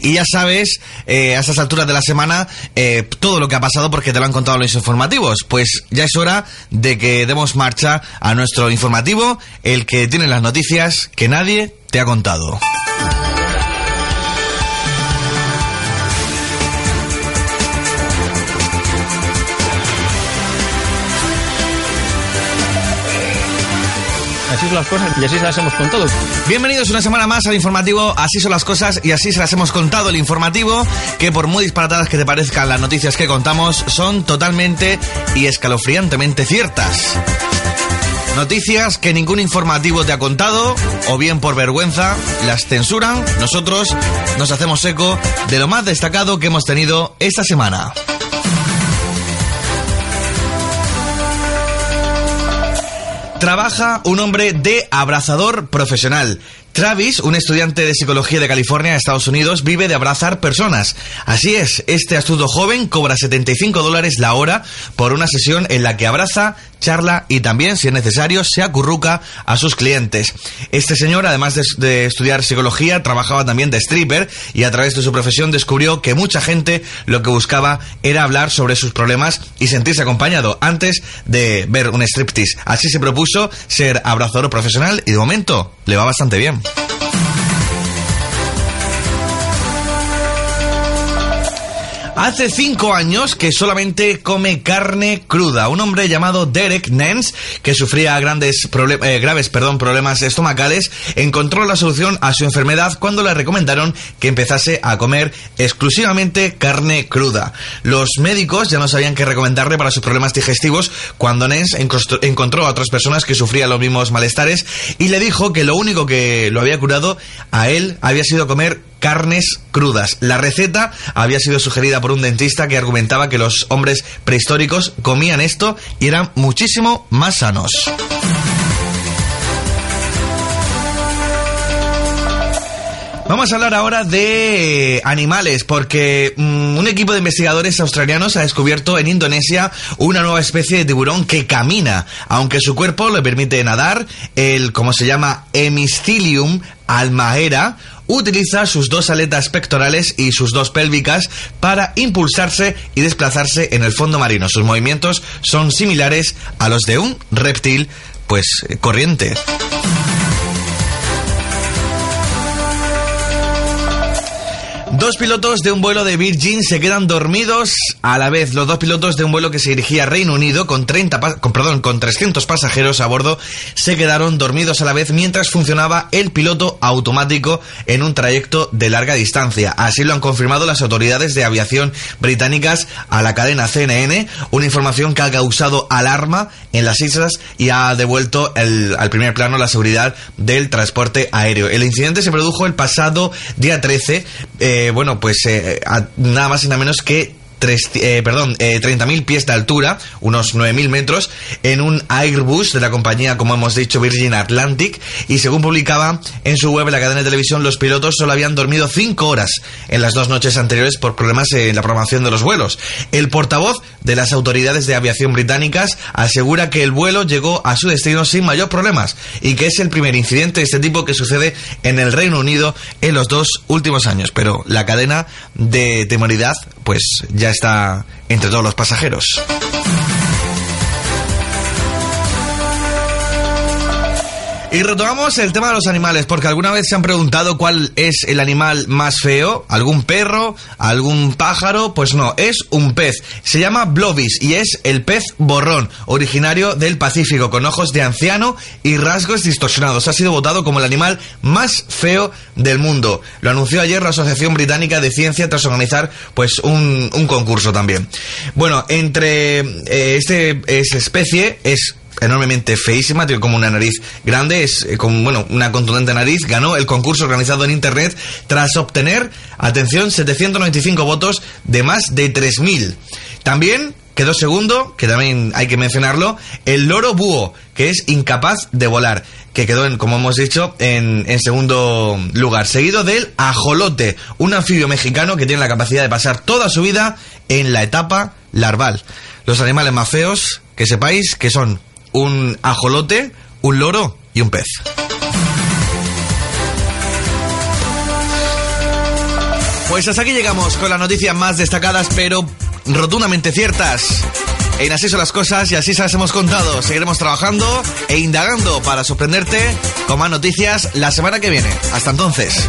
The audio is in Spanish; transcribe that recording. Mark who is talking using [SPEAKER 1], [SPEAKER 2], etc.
[SPEAKER 1] Y ya sabes, eh, a estas alturas de la semana, eh, todo lo que ha pasado porque te lo han contado los informativos. Pues ya es hora de que demos marcha a nuestro informativo, el que tiene las noticias que nadie te ha contado.
[SPEAKER 2] Las cosas y así se las hemos contado.
[SPEAKER 1] Bienvenidos una semana más al informativo Así son las cosas y así se las hemos contado el informativo que por muy disparatadas que te parezcan las noticias que contamos son totalmente y escalofriantemente ciertas. Noticias que ningún informativo te ha contado, o bien por vergüenza, las censuran, nosotros nos hacemos eco de lo más destacado que hemos tenido esta semana. Trabaja un hombre de abrazador profesional. Travis, un estudiante de psicología de California, Estados Unidos, vive de abrazar personas. Así es, este astuto joven cobra 75 dólares la hora por una sesión en la que abraza, charla y también, si es necesario, se acurruca a sus clientes. Este señor, además de, de estudiar psicología, trabajaba también de stripper y a través de su profesión descubrió que mucha gente lo que buscaba era hablar sobre sus problemas y sentirse acompañado antes de ver un striptease. Así se propuso ser abrazador profesional y de momento le va bastante bien. Boom. Hace cinco años que solamente come carne cruda. Un hombre llamado Derek Nance, que sufría grandes eh, graves perdón, problemas estomacales, encontró la solución a su enfermedad cuando le recomendaron que empezase a comer exclusivamente carne cruda. Los médicos ya no sabían qué recomendarle para sus problemas digestivos cuando Nance encontró a otras personas que sufrían los mismos malestares y le dijo que lo único que lo había curado a él había sido comer carnes crudas. La receta había sido sugerida por un dentista que argumentaba que los hombres prehistóricos comían esto y eran muchísimo más sanos. Vamos a hablar ahora de animales, porque mm, un equipo de investigadores australianos ha descubierto en Indonesia una nueva especie de tiburón que camina, aunque su cuerpo le permite nadar, el, como se llama, Hemistilium almahera, utiliza sus dos aletas pectorales y sus dos pélvicas para impulsarse y desplazarse en el fondo marino. Sus movimientos son similares a los de un reptil, pues, corriente. Dos pilotos de un vuelo de Virgin se quedan dormidos a la vez. Los dos pilotos de un vuelo que se dirigía a Reino Unido con 30 con, perdón, con 300 pasajeros a bordo se quedaron dormidos a la vez mientras funcionaba el piloto automático en un trayecto de larga distancia. Así lo han confirmado las autoridades de aviación británicas a la cadena CNN, una información que ha causado alarma en las islas y ha devuelto el, al primer plano la seguridad del transporte aéreo. El incidente se produjo el pasado día 13. Eh, bueno, pues eh, nada más y nada menos que tres, eh, perdón, eh, 30.000 pies de altura, unos 9.000 metros, en un Airbus de la compañía, como hemos dicho, Virgin Atlantic. Y según publicaba en su web la cadena de televisión, los pilotos solo habían dormido 5 horas en las dos noches anteriores por problemas en la programación de los vuelos. El portavoz de las autoridades de aviación británicas asegura que el vuelo llegó a su destino sin mayor problemas y que es el primer incidente de este tipo que sucede en el Reino Unido en los dos últimos años. Pero la cadena de temoridad, pues ya está entre todos los pasajeros. Y retomamos el tema de los animales, porque alguna vez se han preguntado cuál es el animal más feo, algún perro, algún pájaro, pues no, es un pez. Se llama Blobis y es el pez borrón, originario del Pacífico, con ojos de anciano y rasgos distorsionados. Ha sido votado como el animal más feo del mundo. Lo anunció ayer la Asociación Británica de Ciencia tras organizar pues un, un concurso también. Bueno, entre eh, este, esta especie es enormemente feísima, tiene como una nariz grande, es eh, con, bueno, una contundente nariz, ganó el concurso organizado en internet tras obtener, atención, 795 votos de más de 3.000. También quedó segundo, que también hay que mencionarlo, el loro búho, que es incapaz de volar, que quedó, en, como hemos dicho, en, en segundo lugar, seguido del ajolote, un anfibio mexicano que tiene la capacidad de pasar toda su vida en la etapa larval. Los animales más feos, que sepáis que son un ajolote, un loro y un pez. Pues hasta aquí llegamos con las noticias más destacadas, pero rotundamente ciertas. En Así son las cosas y así se las hemos contado. Seguiremos trabajando e indagando para sorprenderte con más noticias la semana que viene. Hasta entonces.